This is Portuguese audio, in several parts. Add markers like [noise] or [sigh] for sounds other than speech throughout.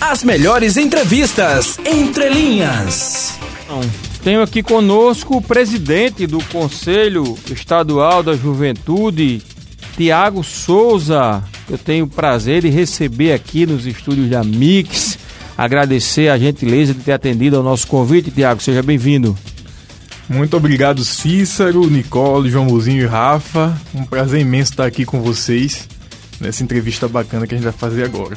As melhores entrevistas entre linhas. Tenho aqui conosco o presidente do Conselho Estadual da Juventude, Tiago Souza. Eu tenho o prazer de receber aqui nos estúdios da Mix. Agradecer a gentileza de ter atendido ao nosso convite, Tiago. Seja bem-vindo. Muito obrigado, Cícero, Nicole, João Luzinho e Rafa. Um prazer imenso estar aqui com vocês nessa entrevista bacana que a gente vai fazer agora.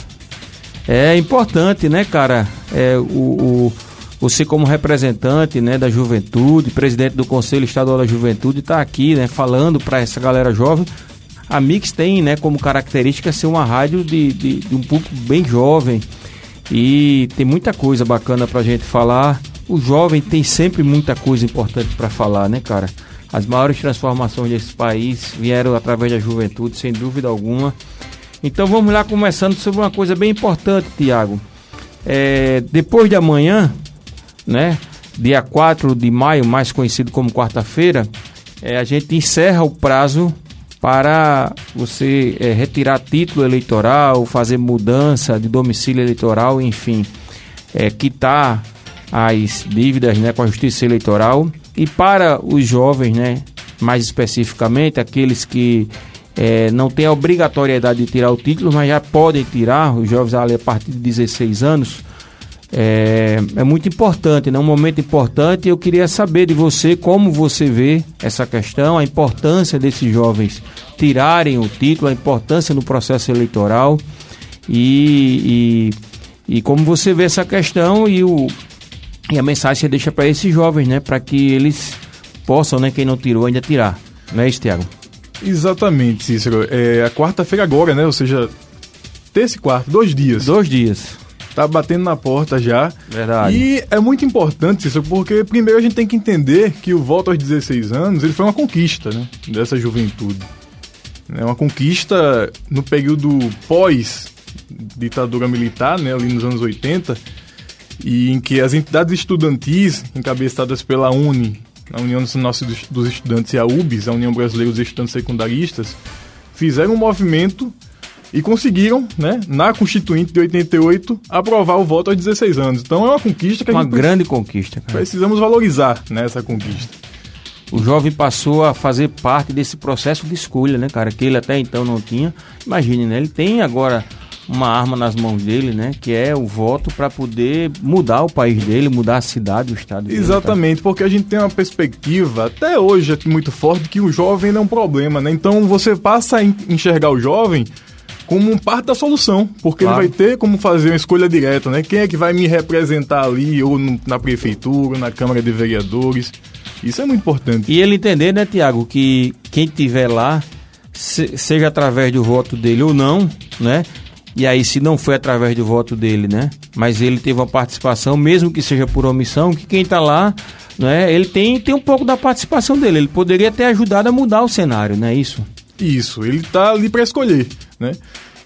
É importante, né, cara? É, o, o, você como representante né, da juventude, presidente do Conselho Estadual da Juventude, está aqui né, falando para essa galera jovem. A Mix tem né, como característica ser uma rádio de, de, de um público bem jovem e tem muita coisa bacana para a gente falar o jovem tem sempre muita coisa importante para falar, né, cara? As maiores transformações desse país vieram através da juventude, sem dúvida alguma. Então vamos lá começando sobre uma coisa bem importante, Tiago. É, depois de amanhã, né, dia 4 de maio, mais conhecido como quarta-feira, é, a gente encerra o prazo para você é, retirar título eleitoral, fazer mudança de domicílio eleitoral, enfim, é, quitar as dívidas né, com a Justiça Eleitoral e para os jovens, né, mais especificamente, aqueles que é, não têm a obrigatoriedade de tirar o título, mas já podem tirar, os jovens ali a partir de 16 anos, é, é muito importante, né? um momento importante. Eu queria saber de você como você vê essa questão, a importância desses jovens tirarem o título, a importância no processo eleitoral e, e, e como você vê essa questão e o, e a mensagem você deixa para esses jovens, né? Para que eles possam, né? Quem não tirou, ainda tirar. Não é isso, Tiago? Exatamente, Cícero. É a quarta-feira agora, né? Ou seja, terça e quarta, dois dias. Dois dias. Tá batendo na porta já. Verdade. E é muito importante, Cícero, porque primeiro a gente tem que entender que o voto aos 16 anos ele foi uma conquista, né? Dessa juventude. É uma conquista no período pós-ditadura militar, né? Ali nos anos 80 e em que as entidades estudantis, encabeçadas pela UNE, a União Nacional dos Estudantes e a UBS, a União Brasileira dos Estudantes Secundaristas, fizeram um movimento e conseguiram, né, na Constituinte de 88, aprovar o voto aos 16 anos. Então é uma conquista que uma a gente grande conquista. Cara. Precisamos valorizar né, essa conquista. O jovem passou a fazer parte desse processo de escolha, né, cara, que ele até então não tinha. Imagine, né, ele tem agora uma arma nas mãos dele, né? Que é o voto para poder mudar o país dele, mudar a cidade, o estado dele. Exatamente, tá? porque a gente tem uma perspectiva, até hoje aqui muito forte, que o jovem não é um problema, né? Então você passa a enxergar o jovem como parte da solução, porque claro. ele vai ter como fazer uma escolha direta, né? Quem é que vai me representar ali, ou no, na prefeitura, na Câmara de Vereadores. Isso é muito importante. E ele entender, né, Tiago, que quem tiver lá, se, seja através do voto dele ou não, né? E aí, se não foi através do voto dele, né? Mas ele teve uma participação, mesmo que seja por omissão, que quem está lá, né? Ele tem, tem um pouco da participação dele. Ele poderia ter ajudado a mudar o cenário, não é isso? Isso, ele está ali para escolher, né?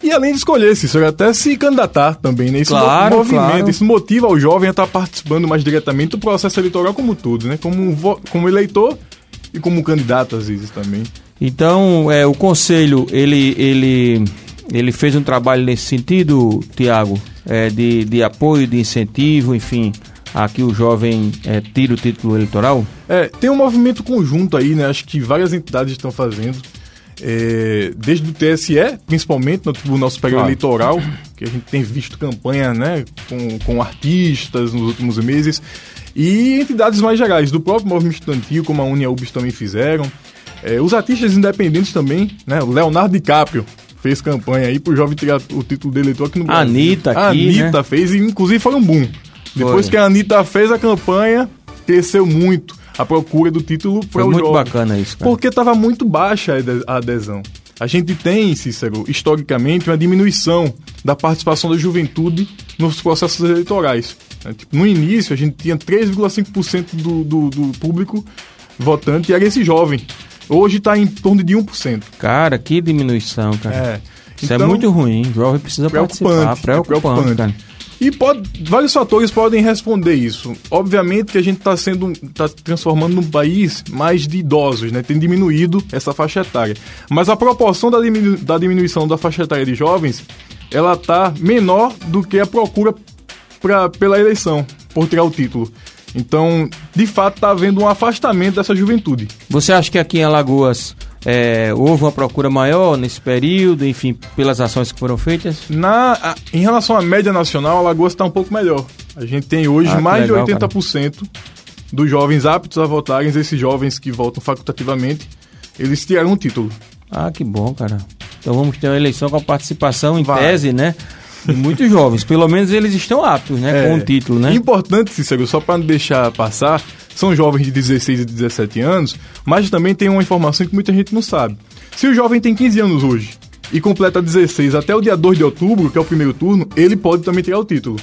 E além de escolher, Cícero, até se candidatar também, né? Isso claro, movimento, claro. isso motiva o jovem a estar tá participando mais diretamente do processo eleitoral como tudo, né? Como, como eleitor e como candidato, às vezes, também. Então, é, o conselho, ele, ele ele fez um trabalho nesse sentido, Tiago, é, de, de apoio, de incentivo, enfim, a que o jovem é, tire o título eleitoral? É, tem um movimento conjunto aí, né? Acho que várias entidades estão fazendo. É, desde o TSE, principalmente no Tribunal Superior claro. Eleitoral, que a gente tem visto campanha né, com, com artistas nos últimos meses, e entidades mais gerais, do próprio movimento estudantil, como a Unia UBS também fizeram. É, os artistas independentes também, né? O Leonardo DiCaprio fez campanha aí pro jovem tirar o título de eleitor aqui no Brasil. Anitta aqui, A Anitta né? fez e inclusive foi um boom. Depois foi. que a Anitta fez a campanha, cresceu muito a procura do título para o muito jovem. bacana isso, cara. Porque estava muito baixa a adesão. A gente tem, Cícero, historicamente, uma diminuição da participação da juventude nos processos eleitorais. Né? Tipo, no início, a gente tinha 3,5% do, do, do público votante e era esse jovem. Hoje está em torno de 1%. Cara, que diminuição, cara. É. Isso é então, é muito ruim. O jovem precisa participar. Preocupante, é preocupante. Cara. E pode, vários fatores podem responder isso. Obviamente que a gente está sendo, está transformando num país mais de idosos, né? Tem diminuído essa faixa etária. Mas a proporção da, diminu, da diminuição da faixa etária de jovens ela está menor do que a procura pra, pela eleição, por tirar o título. Então, de fato, está havendo um afastamento dessa juventude. Você acha que aqui em Alagoas é, houve uma procura maior nesse período, enfim, pelas ações que foram feitas? Na, a, em relação à média nacional, Alagoas está um pouco melhor. A gente tem hoje ah, mais legal, de 80% cara. dos jovens aptos a votarem, esses jovens que votam facultativamente, eles tiraram um título. Ah, que bom, cara. Então vamos ter uma eleição com a participação em Vai. tese, né? Muitos jovens, pelo menos eles estão aptos, né? É, com o título, né? Importante, Cícero, só para não deixar passar, são jovens de 16 e 17 anos, mas também tem uma informação que muita gente não sabe. Se o jovem tem 15 anos hoje e completa 16 até o dia 2 de outubro, que é o primeiro turno, ele pode também tirar o título.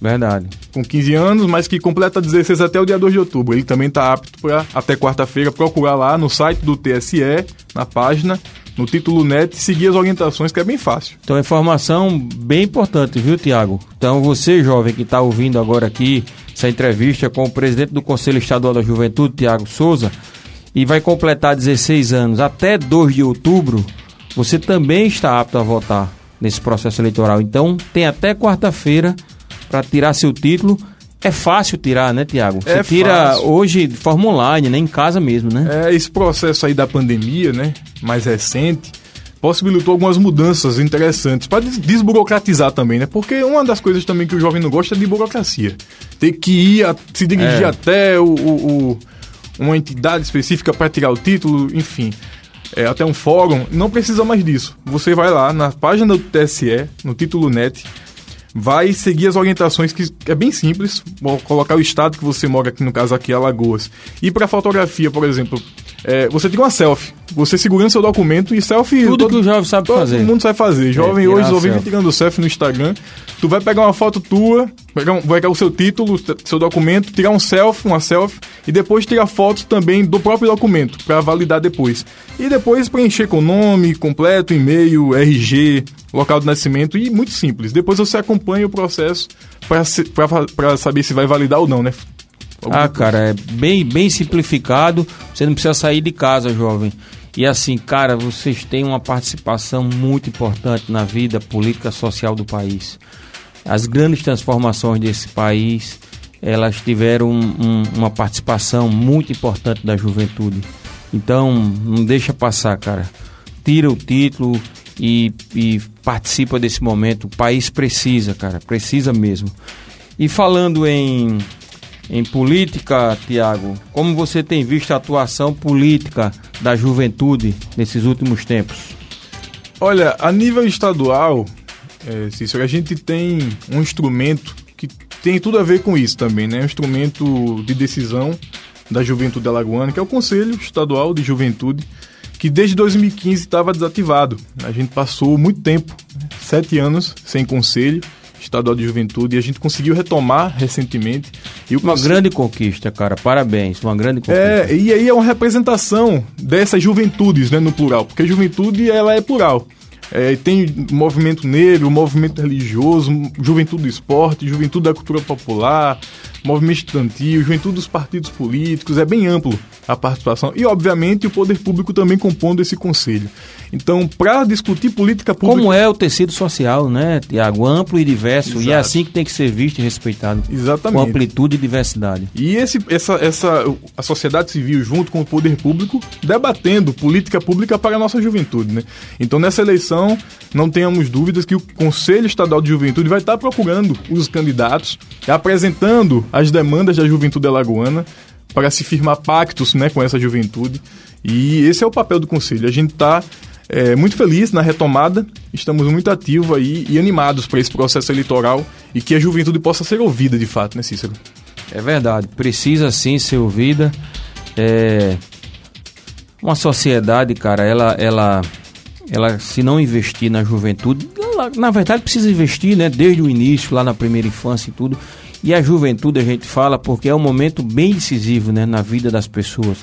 Verdade. Com 15 anos, mas que completa 16 até o dia 2 de outubro. Ele também está apto para, até quarta-feira, procurar lá no site do TSE, na página, no título net, seguir as orientações, que é bem fácil. Então, informação bem importante, viu, Tiago? Então, você, jovem, que está ouvindo agora aqui essa entrevista com o presidente do Conselho Estadual da Juventude, Tiago Souza, e vai completar 16 anos até 2 de outubro, você também está apto a votar nesse processo eleitoral. Então, tem até quarta-feira para tirar seu título. É fácil tirar, né, Tiago? Você é tira fácil. hoje de forma online, né? Em casa mesmo, né? É, esse processo aí da pandemia, né? Mais recente, possibilitou algumas mudanças interessantes para desburocratizar também, né? Porque uma das coisas também que o jovem não gosta é de burocracia. Ter que ir, a, se dirigir é. até o, o, o, uma entidade específica para tirar o título, enfim. É, até um fórum, não precisa mais disso. Você vai lá na página do TSE, no título net, vai seguir as orientações que é bem simples, colocar o estado que você mora aqui no caso aqui Alagoas. E para fotografia, por exemplo, é, você tira uma selfie, você segurando seu documento e selfie. Tudo todo, que o jovem sabe todo fazer. Todo mundo sabe fazer. É, jovem é, hoje vive tirando selfie no Instagram. Tu vai pegar uma foto tua, pegar um, vai pegar o seu título, seu documento, tirar um selfie, uma selfie e depois tirar fotos também do próprio documento para validar depois. E depois preencher com nome completo, e-mail, RG, local de nascimento e muito simples. Depois você acompanha o processo para saber se vai validar ou não, né? Ah, cara, é bem, bem simplificado. Você não precisa sair de casa, jovem. E assim, cara, vocês têm uma participação muito importante na vida política social do país. As grandes transformações desse país, elas tiveram um, um, uma participação muito importante da juventude. Então, não deixa passar, cara. Tira o título e, e participa desse momento. O país precisa, cara, precisa mesmo. E falando em em política, Tiago, como você tem visto a atuação política da juventude nesses últimos tempos? Olha, a nível estadual, é, Cícero, a gente tem um instrumento que tem tudo a ver com isso também, né? Um instrumento de decisão da juventude alagoana, que é o Conselho Estadual de Juventude, que desde 2015 estava desativado. A gente passou muito tempo, né? sete anos sem conselho, Estadual de Juventude e a gente conseguiu retomar recentemente. E uma grande conquista, cara. Parabéns, uma grande conquista. É, e aí é uma representação dessas juventudes, né, no plural, porque a juventude ela é plural. É, tem movimento negro, movimento religioso, juventude do esporte, juventude da cultura popular, movimento estudantil, juventude dos partidos políticos, é bem amplo a participação. E, obviamente, o poder público também compondo esse conselho. Então, para discutir política pública. Como é o tecido social, né, Tiago? Amplo e diverso. Exato. E é assim que tem que ser visto e respeitado. Exatamente. Com amplitude e diversidade. E esse, essa, essa, a sociedade civil, junto com o poder público, debatendo política pública para a nossa juventude. Né? Então, nessa eleição, não tenhamos dúvidas que o Conselho Estadual de Juventude vai estar procurando os candidatos, apresentando as demandas da juventude alagoana para se firmar pactos né, com essa juventude. E esse é o papel do Conselho. A gente está é, muito feliz na retomada, estamos muito ativos aí e animados para esse processo eleitoral e que a juventude possa ser ouvida de fato, né, Cícero? É verdade, precisa sim ser ouvida. É... Uma sociedade, cara, ela, ela, ela se não investir na juventude, ela, na verdade precisa investir, né, desde o início, lá na primeira infância e tudo. E a juventude a gente fala porque é um momento bem decisivo, né, na vida das pessoas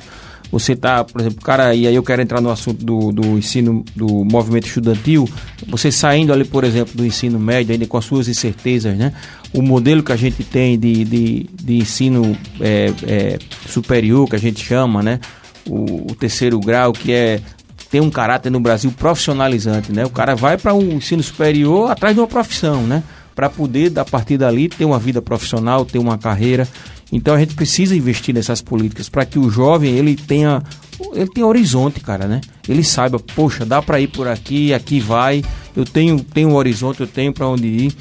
você tá, por exemplo, cara, e aí eu quero entrar no assunto do, do ensino, do movimento estudantil, você saindo ali, por exemplo, do ensino médio, ainda com as suas incertezas, né? O modelo que a gente tem de, de, de ensino é, é, superior, que a gente chama, né? O, o terceiro grau, que é tem um caráter no Brasil profissionalizante, né? O cara vai para um ensino superior atrás de uma profissão, né? Para poder, a partir dali, ter uma vida profissional, ter uma carreira. Então a gente precisa investir nessas políticas para que o jovem ele tenha ele tenha horizonte, cara, né? Ele saiba, poxa, dá para ir por aqui, aqui vai. Eu tenho tenho um horizonte, eu tenho para onde ir.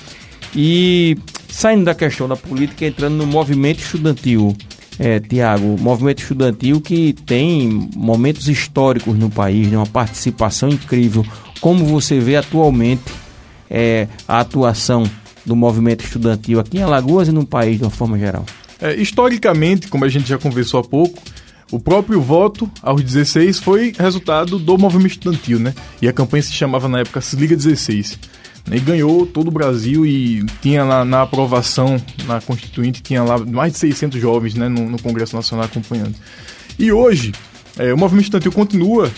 E saindo da questão da política, entrando no movimento estudantil, é, Tiago, movimento estudantil que tem momentos históricos no país, né, uma participação incrível. Como você vê atualmente é, a atuação do movimento estudantil aqui em Alagoas e no país de uma forma geral? É, historicamente, como a gente já conversou há pouco, o próprio voto aos 16 foi resultado do movimento estudantil, né? E a campanha se chamava na época Se Liga 16. E ganhou todo o Brasil e tinha lá na aprovação na Constituinte, tinha lá mais de 600 jovens né, no, no Congresso Nacional acompanhando. E hoje, é, o movimento estudantil continua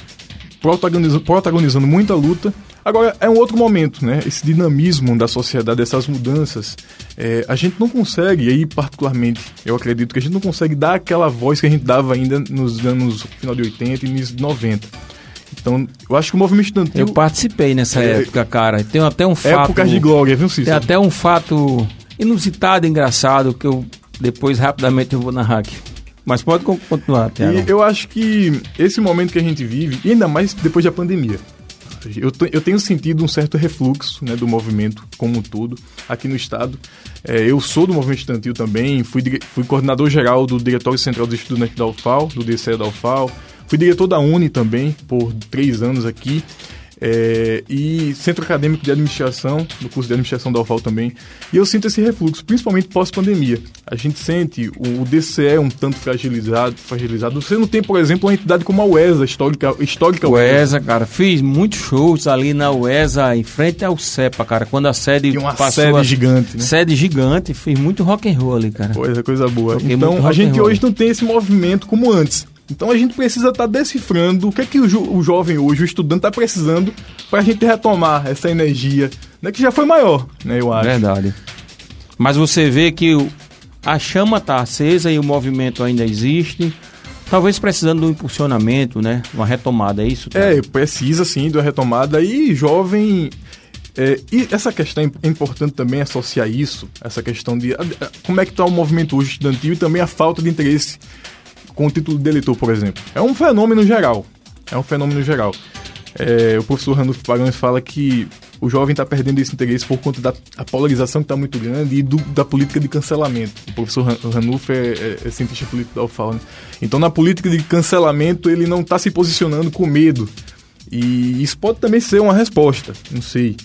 protagonizando, protagonizando muita luta. Agora, é um outro momento, né? Esse dinamismo da sociedade, essas mudanças, é, a gente não consegue, e aí particularmente, eu acredito que a gente não consegue dar aquela voz que a gente dava ainda nos anos final de 80 e início de 90 então, eu acho que o movimento estudantil... Eu participei nessa é, época, cara. Tem até um fato... Épocas de glória, viu, Cícero? Tem até um fato inusitado, engraçado, que eu depois rapidamente eu vou narrar aqui. Mas pode continuar, Tiago. Eu acho que esse momento que a gente vive, ainda mais depois da pandemia, eu, eu tenho sentido um certo refluxo né, do movimento como um todo aqui no estado. É, eu sou do movimento estudantil também, fui, fui coordenador geral do Diretório Central dos Estudantes da UFAL, do DCE da UFAL, Fui diretor da Uni também, por três anos aqui. É, e centro acadêmico de administração, no curso de administração da UFAL também. E eu sinto esse refluxo, principalmente pós-pandemia. A gente sente o, o DCE um tanto fragilizado, fragilizado. Você não tem, por exemplo, uma entidade como a UESA, histórica, histórica UESA. UESA, cara, fiz muitos shows ali na UESA, em frente ao CEPA, cara, quando a sede Tinha uma sede a, gigante, né? Sede gigante, fiz muito rock and roll ali, cara. Coisa, coisa boa. Toquei então, a gente hoje não tem esse movimento como antes. Então a gente precisa estar tá decifrando o que é que o, jo o jovem hoje, o estudante, está precisando para a gente retomar essa energia, né, que já foi maior, né, eu acho. Verdade. Mas você vê que a chama está acesa e o movimento ainda existe. Talvez precisando de um impulsionamento, né? Uma retomada, é isso? Cara? É, precisa sim de uma retomada. E jovem. É, e essa questão é importante também associar isso, essa questão de como é que está o movimento hoje estudantil e também a falta de interesse com o título de eleitor, por exemplo. É um fenômeno geral. É um fenômeno geral. É, o professor Ranulfo Pagães fala que o jovem está perdendo esse interesse por conta da polarização que está muito grande e do, da política de cancelamento. O professor Ranulfo é, é, é cientista político da UFAL, né? Então, na política de cancelamento, ele não está se posicionando com medo. E isso pode também ser uma resposta, não sei.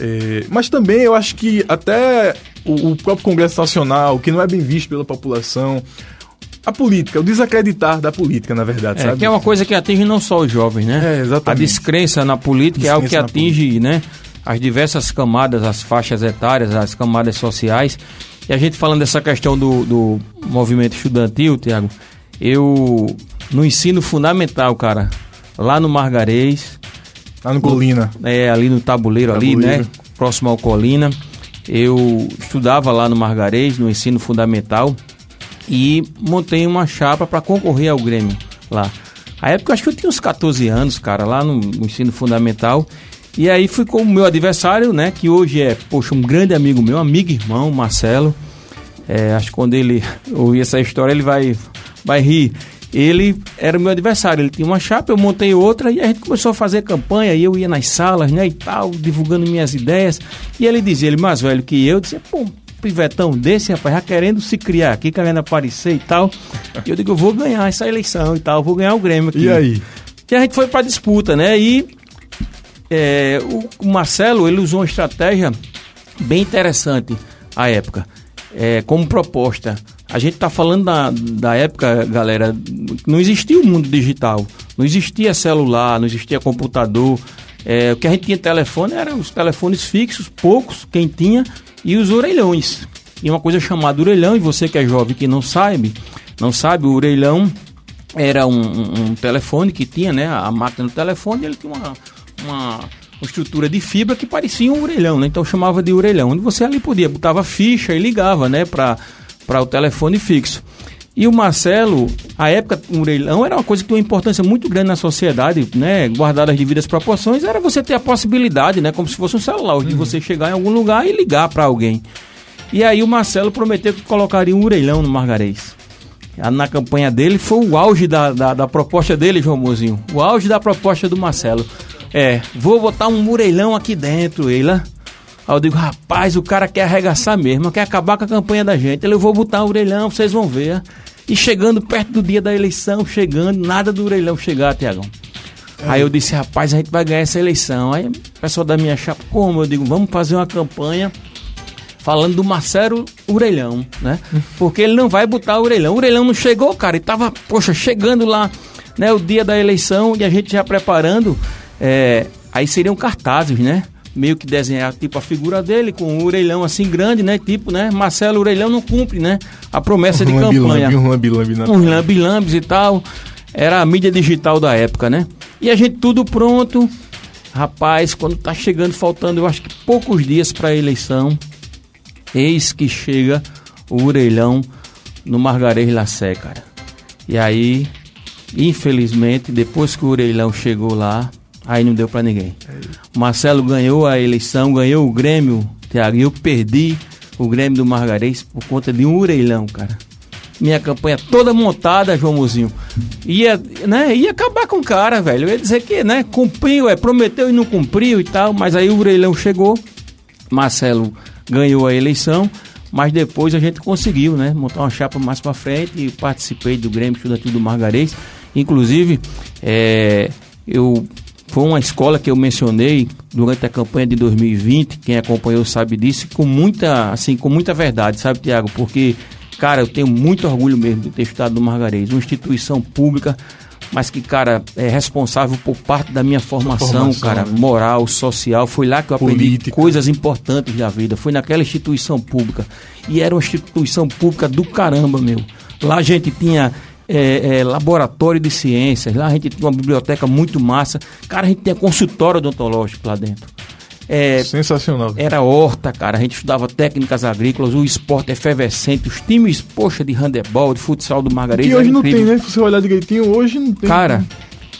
É, mas também eu acho que até o, o próprio Congresso Nacional, que não é bem visto pela população, a política, o desacreditar da política, na verdade, é, sabe? Que é uma coisa que atinge não só os jovens, né? É, exatamente. A descrença na política descrença é algo que atinge, né? As diversas camadas, as faixas etárias, as camadas sociais. E a gente falando dessa questão do, do movimento estudantil, Tiago, eu, no ensino fundamental, cara, lá no Margarês... Lá no Colina. É, ali no tabuleiro, tabuleiro. ali, né? Próximo ao Colina. Eu estudava lá no Margarês, no ensino fundamental e montei uma chapa para concorrer ao Grêmio lá. A época acho que eu tinha uns 14 anos, cara, lá no, no ensino fundamental. E aí fui com o meu adversário, né, que hoje é, poxa, um grande amigo meu, amigo irmão, Marcelo. É, acho que quando ele [laughs] ouvir essa história, ele vai, vai rir. Ele era meu adversário, ele tinha uma chapa, eu montei outra e a gente começou a fazer campanha. E eu ia nas salas, né, e tal, divulgando minhas ideias. E ele dizia, ele mais velho que eu, dizia, pô, pivetão desse, rapaz, já querendo se criar aqui, querendo aparecer e tal. E eu digo, eu vou ganhar essa eleição e tal, vou ganhar o Grêmio aqui. E aí? E a gente foi pra disputa, né? E é, o Marcelo, ele usou uma estratégia bem interessante à época, é, como proposta. A gente tá falando da, da época, galera, não existia o mundo digital, não existia celular, não existia computador. É, o que a gente tinha telefone eram os telefones fixos, poucos, quem tinha, e os orelhões. E uma coisa chamada orelhão, e você que é jovem que não sabe, não sabe, o orelhão era um, um, um telefone que tinha, né? A máquina do telefone, ele tinha uma, uma, uma estrutura de fibra que parecia um orelhão, né? Então chamava de orelhão. Onde você ali podia, botava ficha e ligava, né? Para o telefone fixo. E o Marcelo, a época, o Orelhão era uma coisa que tinha uma importância muito grande na sociedade, né? Guardada as devidas proporções, era você ter a possibilidade, né? Como se fosse um celular, de você chegar em algum lugar e ligar para alguém. E aí o Marcelo prometeu que colocaria um orelhão no Margarês. Na campanha dele foi o auge da, da, da proposta dele, João Mozinho. O auge da proposta do Marcelo. É, vou botar um orelhão aqui dentro, Eila. Aí eu digo, rapaz, o cara quer arregaçar mesmo, quer acabar com a campanha da gente. Ele, eu vou botar um orelhão, vocês vão ver. E chegando perto do dia da eleição, chegando, nada do orelhão chegar, Tiagão. É. Aí eu disse, rapaz, a gente vai ganhar essa eleição. Aí o pessoal da minha chapa, como? Eu digo, vamos fazer uma campanha falando do Marcelo Orelhão, né? Porque ele não vai botar o Orelhão. O Orelhão não chegou, cara, e tava, poxa, chegando lá, né, o dia da eleição e a gente já preparando. É, aí seriam cartazes, né? Meio que desenhar tipo a figura dele com um orelhão assim grande, né? Tipo, né? Marcelo Orelhão não cumpre, né? A promessa de campanha. Um lambi-lambi Uns lambi-lambis e tal. Era a mídia digital da época, né? E a gente tudo pronto. Rapaz, quando tá chegando, faltando, eu acho que poucos dias para a eleição, eis que chega o orelhão no Margarês Lacé, cara. E aí, infelizmente, depois que o orelhão chegou lá, Aí não deu para ninguém. Marcelo ganhou a eleição, ganhou o Grêmio, Thiago, e eu perdi o Grêmio do Margarês por conta de um orelhão, cara. Minha campanha toda montada, João Mozinho. Ia, né, ia acabar com o cara, velho. Eu ia dizer que, né, cumpriu, é, prometeu e não cumpriu e tal, mas aí o orelhão chegou, Marcelo ganhou a eleição, mas depois a gente conseguiu, né, montar uma chapa mais para frente e participei do Grêmio Estudantil do Margarês. Inclusive, é, eu foi uma escola que eu mencionei durante a campanha de 2020, quem acompanhou sabe disso, com muita, assim, com muita verdade, sabe, Tiago? Porque, cara, eu tenho muito orgulho mesmo de ter estudado no Margarês, uma instituição pública, mas que, cara, é responsável por parte da minha formação, formação cara, né? moral, social. Foi lá que eu aprendi Política. coisas importantes da vida. Foi naquela instituição pública. E era uma instituição pública do caramba, meu. Lá a gente tinha é, é, laboratório de ciências, lá a gente tinha uma biblioteca muito massa. Cara, a gente tinha consultório odontológico lá dentro. É, Sensacional. Era horta, cara. A gente estudava técnicas agrícolas, o esporte efervescente, os times, poxa, de handebol, de futsal do Margarida. Que hoje não tem, né? Se você olhar direitinho, hoje não tem. Cara,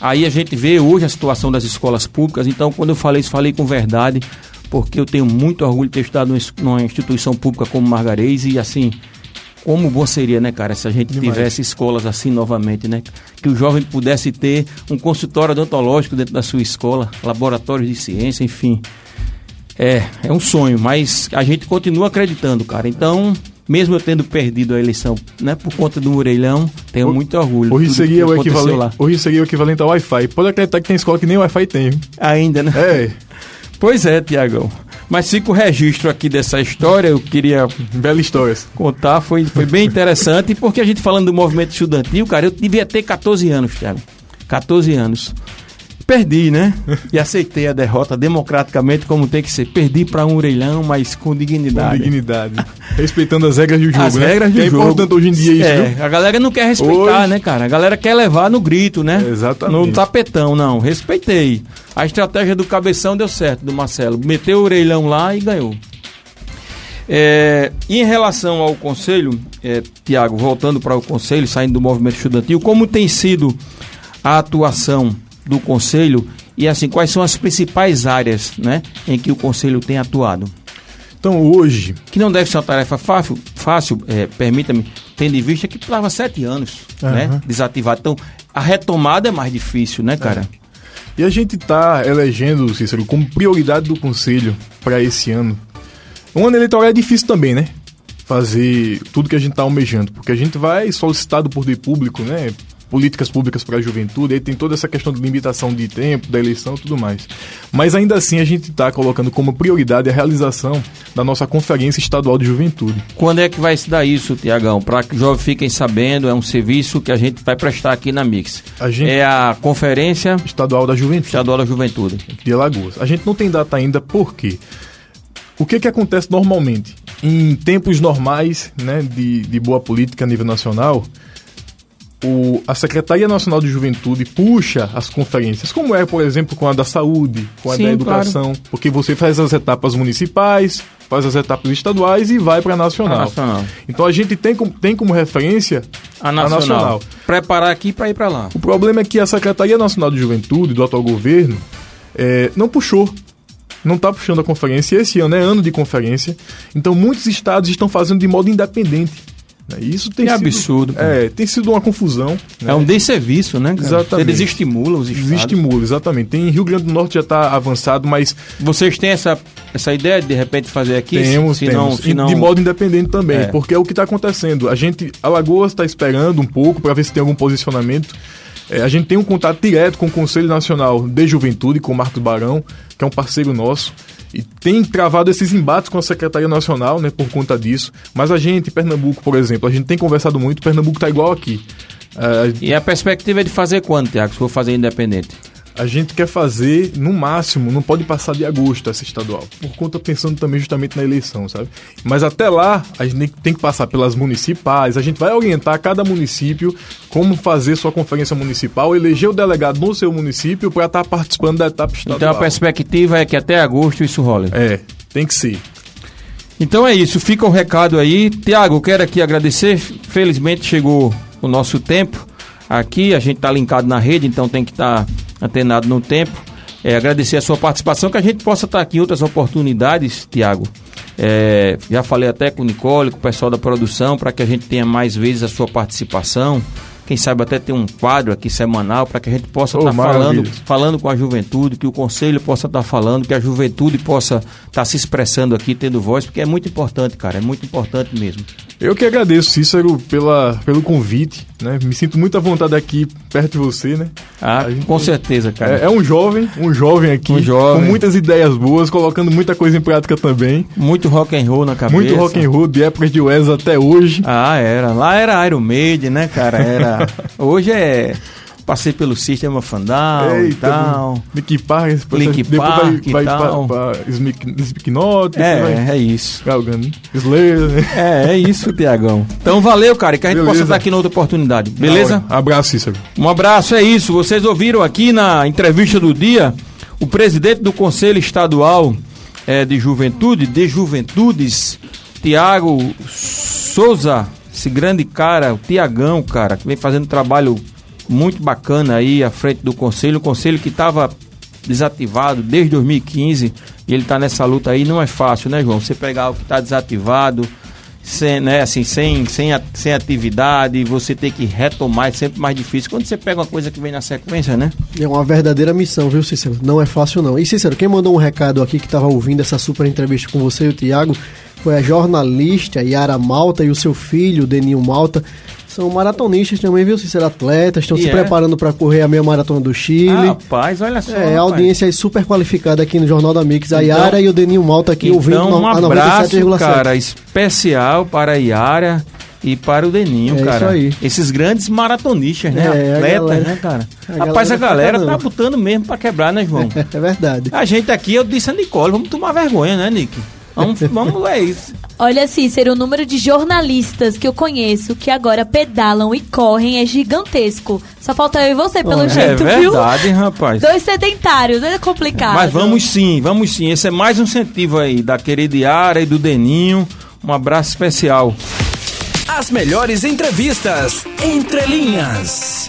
aí a gente vê hoje a situação das escolas públicas. Então, quando eu falei isso, falei com verdade, porque eu tenho muito orgulho de ter estudado numa instituição pública como Margarês e, assim, como bom seria, né, cara, se a gente Demais. tivesse escolas assim novamente, né? Que o jovem pudesse ter um consultório odontológico dentro da sua escola, laboratórios de ciência, enfim. É, é um sonho, mas a gente continua acreditando, cara. Então, mesmo eu tendo perdido a eleição, né, por conta do orelhão, tenho o, muito orgulho. Hoje seria, o equivalente, seria o equivalente ao Wi-Fi. Pode acreditar que tem escola que nem Wi-Fi tem. Ainda, né? É. Pois é, Tiagão. Mas fica o registro aqui dessa história, eu queria. Bela história. Contar, foi, foi bem interessante, porque a gente falando do movimento estudantil, cara, eu devia ter 14 anos, Thiago. 14 anos. Perdi, né? E aceitei a derrota democraticamente como tem que ser. Perdi para um orelhão, mas com dignidade. Com dignidade. Respeitando as regras do jogo, as né? regras do que é jogo. É importante hoje em dia isso, é, viu? A galera não quer respeitar, hoje... né, cara? A galera quer levar no grito, né? É, exatamente. No tapetão, não. Respeitei. A estratégia do cabeção deu certo, do Marcelo. Meteu o orelhão lá e ganhou. É, em relação ao conselho, é, Tiago, voltando para o conselho, saindo do movimento estudantil, como tem sido a atuação do Conselho e assim quais são as principais áreas né, em que o Conselho tem atuado? Então hoje. Que não deve ser uma tarefa fácil, fácil é, permita-me, tendo em vista que estava sete anos uhum. né, desativado. Então a retomada é mais difícil, né, cara? É. E a gente está elegendo, Cícero, como prioridade do Conselho para esse ano. Um ano eleitoral é difícil também, né? Fazer tudo que a gente está almejando, porque a gente vai solicitado por poder público, né? Políticas públicas para a juventude, aí tem toda essa questão de limitação de tempo, da eleição e tudo mais. Mas ainda assim a gente está colocando como prioridade a realização da nossa Conferência Estadual de Juventude. Quando é que vai se dar isso, Tiagão? Para que os jovens fiquem sabendo, é um serviço que a gente vai prestar aqui na Mix. A gente... É a Conferência Estadual da Juventude. Estadual da Juventude. De Alagoas. A gente não tem data ainda, por quê? O que, que acontece normalmente? Em tempos normais né, de, de boa política a nível nacional, o, a Secretaria Nacional de Juventude puxa as conferências, como é, por exemplo, com a da saúde, com a Sim, da educação, claro. porque você faz as etapas municipais, faz as etapas estaduais e vai para a nacional. nacional. Então a gente tem como, tem como referência a nacional. a nacional. Preparar aqui para ir para lá. O problema é que a Secretaria Nacional de Juventude do atual governo é, não puxou não está puxando a conferência. Esse ano é ano de conferência. Então, muitos estados estão fazendo de modo independente. Né? Isso tem que sido, absurdo. É, tem sido uma confusão. Né? É um desserviço, né? Cara? Exatamente. Você desestimula os estados. Desestimula, exatamente. Tem Rio Grande do Norte já está avançado, mas... Vocês têm essa, essa ideia de, de repente, fazer aqui? Temos, se temos. Não, se não... De modo independente também, é. porque é o que está acontecendo. A gente, Alagoas está esperando um pouco para ver se tem algum posicionamento. É, a gente tem um contato direto com o Conselho Nacional de Juventude, com o Marcos Barão, que é um parceiro nosso e tem travado esses embates com a Secretaria Nacional, né, por conta disso. Mas a gente, Pernambuco, por exemplo, a gente tem conversado muito, Pernambuco está igual aqui. Uh, e a perspectiva é de fazer quando, Tiago, se for fazer independente? A gente quer fazer no máximo, não pode passar de agosto essa estadual, por conta pensando também justamente na eleição, sabe? Mas até lá, a gente tem que passar pelas municipais, a gente vai orientar cada município como fazer sua conferência municipal, eleger o delegado no seu município para estar tá participando da etapa estadual. Então a perspectiva é que até agosto isso role. É, tem que ser. Então é isso, fica o recado aí. Tiago, quero aqui agradecer, felizmente chegou o nosso tempo aqui, a gente está linkado na rede, então tem que estar... Tá antenado no tempo. É, agradecer a sua participação, que a gente possa estar aqui em outras oportunidades, Tiago. É, já falei até com o Nicole, com o pessoal da produção, para que a gente tenha mais vezes a sua participação quem sabe até ter um quadro aqui semanal para que a gente possa estar oh, tá falando, falando com a juventude, que o conselho possa estar tá falando, que a juventude possa estar tá se expressando aqui, tendo voz, porque é muito importante, cara, é muito importante mesmo. Eu que agradeço, Cícero, pela, pelo convite, né? Me sinto muito à vontade aqui perto de você, né? Ah, gente, com certeza, cara. É, é, um jovem, um jovem aqui, um jovem. com muitas ideias boas, colocando muita coisa em prática também. Muito rock and roll na cabeça. Muito rock and roll, de épocas de Wesley até hoje. Ah, era. Lá era Iron Maiden, né, cara? Era [laughs] Hoje é. Passei pelo System of Down e tal. Linkin Park, Link Park vai, vai tal. Pra, pra Slipknot. É, é isso. Galgando. Slayer, né? É, é isso, Tiagão. Então valeu, cara, e que a gente Beleza. possa estar aqui noutra oportunidade. Beleza? abraço, Cícero. Um abraço, é isso. Vocês ouviram aqui na entrevista do dia o presidente do Conselho Estadual é, de Juventude, de Juventudes, Tiago Souza esse grande cara, o Tiagão, cara, que vem fazendo um trabalho muito bacana aí à frente do conselho, o conselho que estava desativado desde 2015 e ele está nessa luta aí, não é fácil, né, João? Você pegar o que está desativado, sem, né, assim, sem, sem, sem atividade, você ter que retomar é sempre mais difícil. Quando você pega uma coisa que vem na sequência, né? É uma verdadeira missão, viu, Cícero? Não é fácil, não. E, Cícero, quem mandou um recado aqui que estava ouvindo essa super entrevista com você e o Tiago foi a jornalista Yara Malta e o seu filho, Deninho Malta. São maratonistas também, viu? Ser atletas, estão se é? preparando para correr a meia maratona do Chile. Ah, rapaz, olha só. É, a audiência é super qualificada aqui no Jornal da Mix. A então, Yara e o Deninho Malta aqui então, ouvindo um a 97,7. cara, especial para a Yara e para o Deninho, é cara. Isso aí. Esses grandes maratonistas, né? É, Atletas, galera, né, cara? A Rapaz, a galera tá, tá botando mesmo para quebrar, né, João? [laughs] É, verdade. A gente aqui, eu disse a Nicole, vamos tomar vergonha, né, Nick? Vamos, vamos é isso. Olha, Cícero, o número de jornalistas que eu conheço que agora pedalam e correm é gigantesco. Só falta eu e você, pelo é jeito, viu? É verdade, viu? rapaz. Dois sedentários, é complicado. Mas vamos sim, vamos sim. Esse é mais um incentivo aí da querida Yara e do Deninho. Um abraço especial. As melhores entrevistas, entre linhas.